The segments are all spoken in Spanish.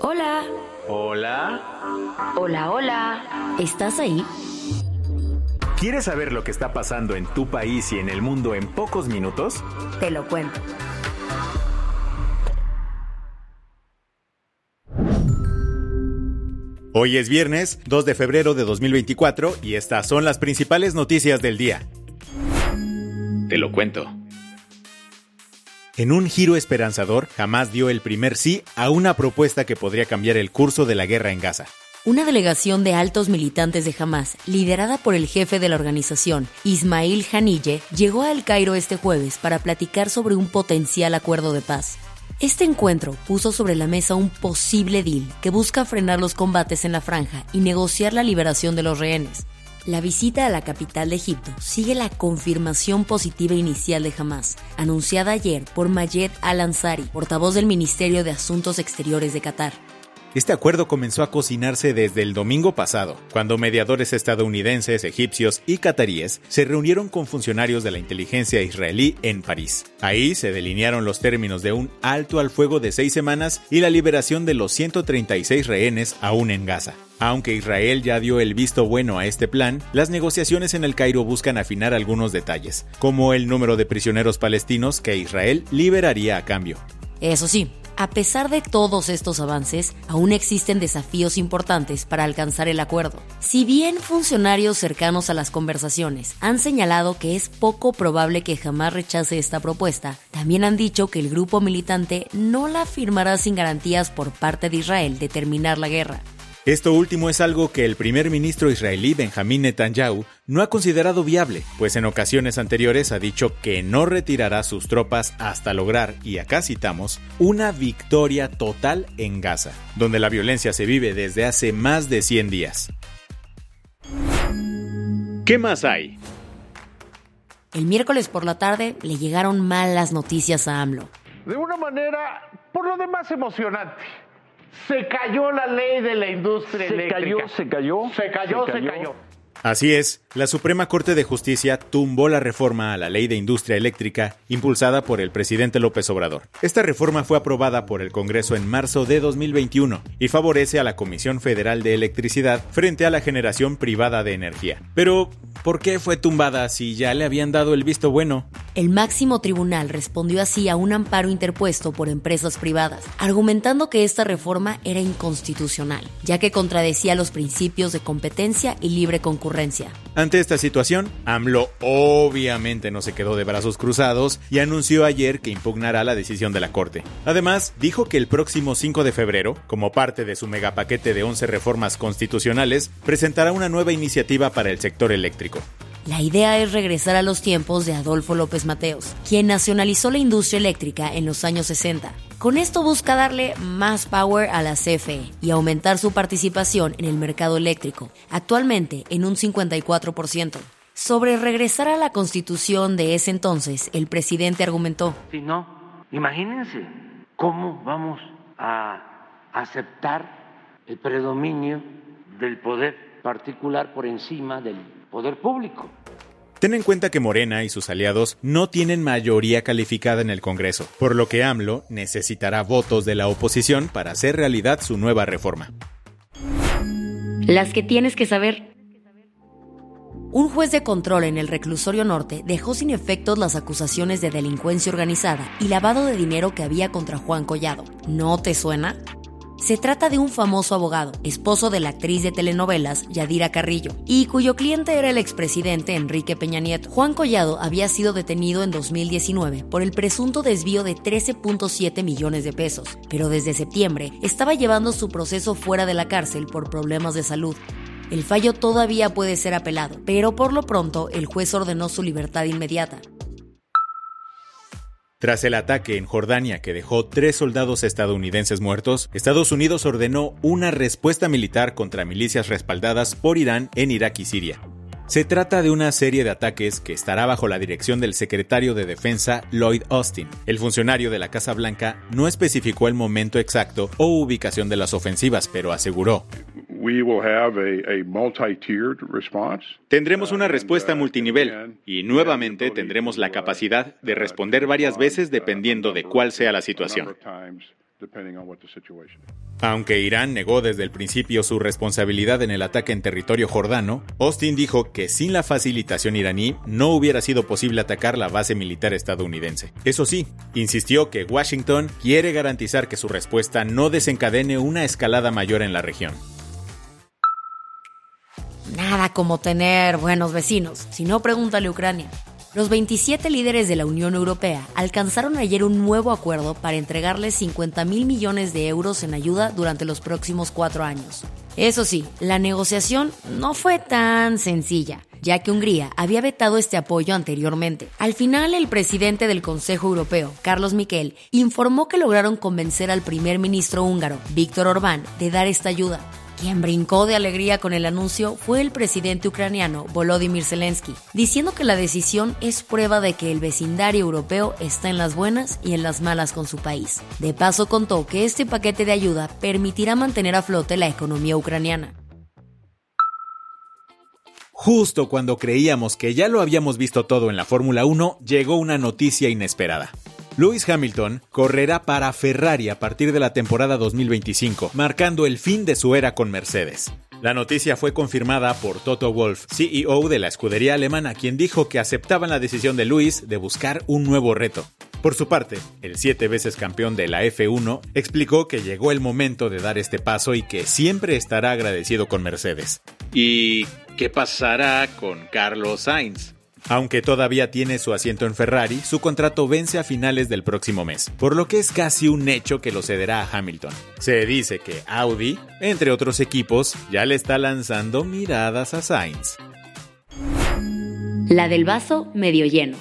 Hola. Hola. Hola, hola. ¿Estás ahí? ¿Quieres saber lo que está pasando en tu país y en el mundo en pocos minutos? Te lo cuento. Hoy es viernes 2 de febrero de 2024 y estas son las principales noticias del día. Te lo cuento. En un giro esperanzador, jamás dio el primer sí a una propuesta que podría cambiar el curso de la guerra en Gaza. Una delegación de altos militantes de Hamas, liderada por el jefe de la organización, Ismail Haniyeh, llegó a El Cairo este jueves para platicar sobre un potencial acuerdo de paz. Este encuentro puso sobre la mesa un posible deal que busca frenar los combates en la franja y negociar la liberación de los rehenes. La visita a la capital de Egipto sigue la confirmación positiva inicial de Hamas, anunciada ayer por Mayed Al-Ansari, portavoz del Ministerio de Asuntos Exteriores de Qatar. Este acuerdo comenzó a cocinarse desde el domingo pasado, cuando mediadores estadounidenses, egipcios y cataríes se reunieron con funcionarios de la inteligencia israelí en París. Ahí se delinearon los términos de un alto al fuego de seis semanas y la liberación de los 136 rehenes aún en Gaza. Aunque Israel ya dio el visto bueno a este plan, las negociaciones en el Cairo buscan afinar algunos detalles, como el número de prisioneros palestinos que Israel liberaría a cambio. Eso sí, a pesar de todos estos avances, aún existen desafíos importantes para alcanzar el acuerdo. Si bien funcionarios cercanos a las conversaciones han señalado que es poco probable que jamás rechace esta propuesta, también han dicho que el grupo militante no la firmará sin garantías por parte de Israel de terminar la guerra. Esto último es algo que el primer ministro israelí Benjamín Netanyahu no ha considerado viable, pues en ocasiones anteriores ha dicho que no retirará sus tropas hasta lograr, y acá citamos, una victoria total en Gaza, donde la violencia se vive desde hace más de 100 días. ¿Qué más hay? El miércoles por la tarde le llegaron malas noticias a AMLO. De una manera, por lo demás, emocionante. Se cayó la ley de la industria se eléctrica. Cayó, se cayó. Se cayó, se cayó. Así es, la Suprema Corte de Justicia tumbó la reforma a la Ley de Industria Eléctrica impulsada por el presidente López Obrador. Esta reforma fue aprobada por el Congreso en marzo de 2021 y favorece a la Comisión Federal de Electricidad frente a la generación privada de energía. Pero, ¿por qué fue tumbada si ya le habían dado el visto bueno? El máximo tribunal respondió así a un amparo interpuesto por empresas privadas, argumentando que esta reforma era inconstitucional, ya que contradecía los principios de competencia y libre concurrencia ante esta situación, AMLO obviamente no se quedó de brazos cruzados y anunció ayer que impugnará la decisión de la Corte. Además, dijo que el próximo 5 de febrero, como parte de su megapaquete de 11 reformas constitucionales, presentará una nueva iniciativa para el sector eléctrico. La idea es regresar a los tiempos de Adolfo López Mateos, quien nacionalizó la industria eléctrica en los años 60. Con esto busca darle más power a la CFE y aumentar su participación en el mercado eléctrico, actualmente en un 54%. Sobre regresar a la constitución de ese entonces, el presidente argumentó. Si no, imagínense cómo vamos a aceptar el predominio del poder particular por encima del poder público. Ten en cuenta que Morena y sus aliados no tienen mayoría calificada en el Congreso, por lo que AMLO necesitará votos de la oposición para hacer realidad su nueva reforma. Las que tienes que saber. Un juez de control en el reclusorio norte dejó sin efectos las acusaciones de delincuencia organizada y lavado de dinero que había contra Juan Collado. ¿No te suena? Se trata de un famoso abogado, esposo de la actriz de telenovelas Yadira Carrillo, y cuyo cliente era el expresidente Enrique Peña Nieto. Juan Collado había sido detenido en 2019 por el presunto desvío de 13.7 millones de pesos, pero desde septiembre estaba llevando su proceso fuera de la cárcel por problemas de salud. El fallo todavía puede ser apelado, pero por lo pronto el juez ordenó su libertad inmediata. Tras el ataque en Jordania que dejó tres soldados estadounidenses muertos, Estados Unidos ordenó una respuesta militar contra milicias respaldadas por Irán en Irak y Siria. Se trata de una serie de ataques que estará bajo la dirección del secretario de Defensa Lloyd Austin. El funcionario de la Casa Blanca no especificó el momento exacto o ubicación de las ofensivas, pero aseguró. Tendremos una respuesta multinivel y nuevamente tendremos la capacidad de responder varias veces dependiendo de cuál sea la situación. Aunque Irán negó desde el principio su responsabilidad en el ataque en territorio jordano, Austin dijo que sin la facilitación iraní no hubiera sido posible atacar la base militar estadounidense. Eso sí, insistió que Washington quiere garantizar que su respuesta no desencadene una escalada mayor en la región. Nada como tener buenos vecinos, si no pregúntale a Ucrania. Los 27 líderes de la Unión Europea alcanzaron ayer un nuevo acuerdo para entregarles 50 mil millones de euros en ayuda durante los próximos cuatro años. Eso sí, la negociación no fue tan sencilla ya que Hungría había vetado este apoyo anteriormente. Al final, el presidente del Consejo Europeo, Carlos Miquel, informó que lograron convencer al primer ministro húngaro, Víctor Orbán, de dar esta ayuda. Quien brincó de alegría con el anuncio fue el presidente ucraniano Volodymyr Zelensky, diciendo que la decisión es prueba de que el vecindario europeo está en las buenas y en las malas con su país. De paso contó que este paquete de ayuda permitirá mantener a flote la economía ucraniana. Justo cuando creíamos que ya lo habíamos visto todo en la Fórmula 1, llegó una noticia inesperada. Lewis Hamilton correrá para Ferrari a partir de la temporada 2025, marcando el fin de su era con Mercedes. La noticia fue confirmada por Toto Wolff, CEO de la escudería alemana, quien dijo que aceptaban la decisión de Lewis de buscar un nuevo reto. Por su parte, el siete veces campeón de la F1 explicó que llegó el momento de dar este paso y que siempre estará agradecido con Mercedes. ¿Y qué pasará con Carlos Sainz? Aunque todavía tiene su asiento en Ferrari, su contrato vence a finales del próximo mes, por lo que es casi un hecho que lo cederá a Hamilton. Se dice que Audi, entre otros equipos, ya le está lanzando miradas a Sainz. La del vaso medio lleno.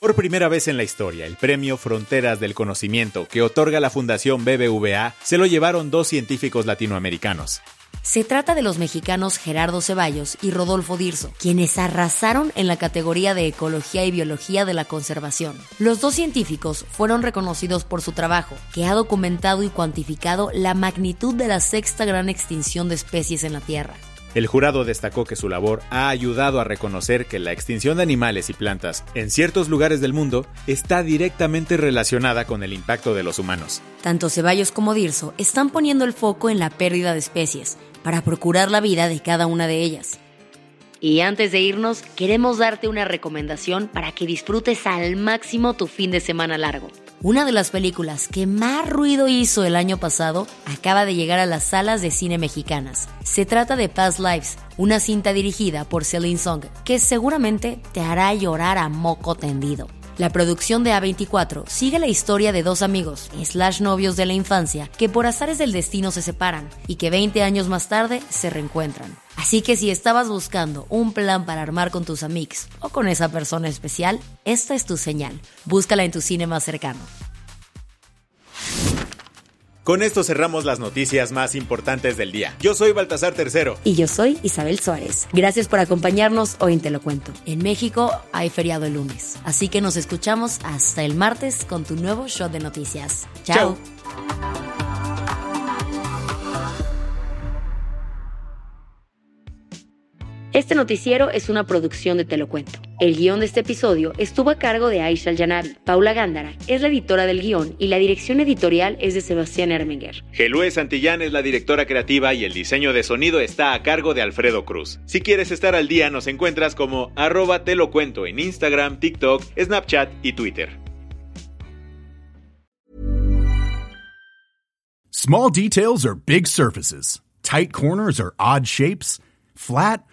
Por primera vez en la historia, el premio Fronteras del Conocimiento que otorga la Fundación BBVA se lo llevaron dos científicos latinoamericanos. Se trata de los mexicanos Gerardo Ceballos y Rodolfo Dirzo, quienes arrasaron en la categoría de Ecología y Biología de la Conservación. Los dos científicos fueron reconocidos por su trabajo, que ha documentado y cuantificado la magnitud de la sexta gran extinción de especies en la Tierra. El jurado destacó que su labor ha ayudado a reconocer que la extinción de animales y plantas en ciertos lugares del mundo está directamente relacionada con el impacto de los humanos. Tanto Ceballos como Dirzo están poniendo el foco en la pérdida de especies para procurar la vida de cada una de ellas. Y antes de irnos, queremos darte una recomendación para que disfrutes al máximo tu fin de semana largo. Una de las películas que más ruido hizo el año pasado acaba de llegar a las salas de cine mexicanas. Se trata de Past Lives, una cinta dirigida por Celine Song, que seguramente te hará llorar a moco tendido. La producción de A24 sigue la historia de dos amigos, slash novios de la infancia, que por azares del destino se separan y que 20 años más tarde se reencuentran. Así que si estabas buscando un plan para armar con tus amigos o con esa persona especial, esta es tu señal. Búscala en tu cine más cercano. Con esto cerramos las noticias más importantes del día. Yo soy Baltasar Tercero. Y yo soy Isabel Suárez. Gracias por acompañarnos hoy en Te lo cuento. En México hay feriado el lunes, así que nos escuchamos hasta el martes con tu nuevo show de noticias. Chao. Este noticiero es una producción de Te lo cuento. El guion de este episodio estuvo a cargo de Aisha Al-Janabi. Paula Gándara es la editora del guion y la dirección editorial es de Sebastián Ermenger. Gelue Santillán es la directora creativa y el diseño de sonido está a cargo de Alfredo Cruz. Si quieres estar al día, nos encuentras como arroba te lo cuento en Instagram, TikTok, Snapchat y Twitter. Small details are big surfaces. Tight corners are odd shapes. Flat,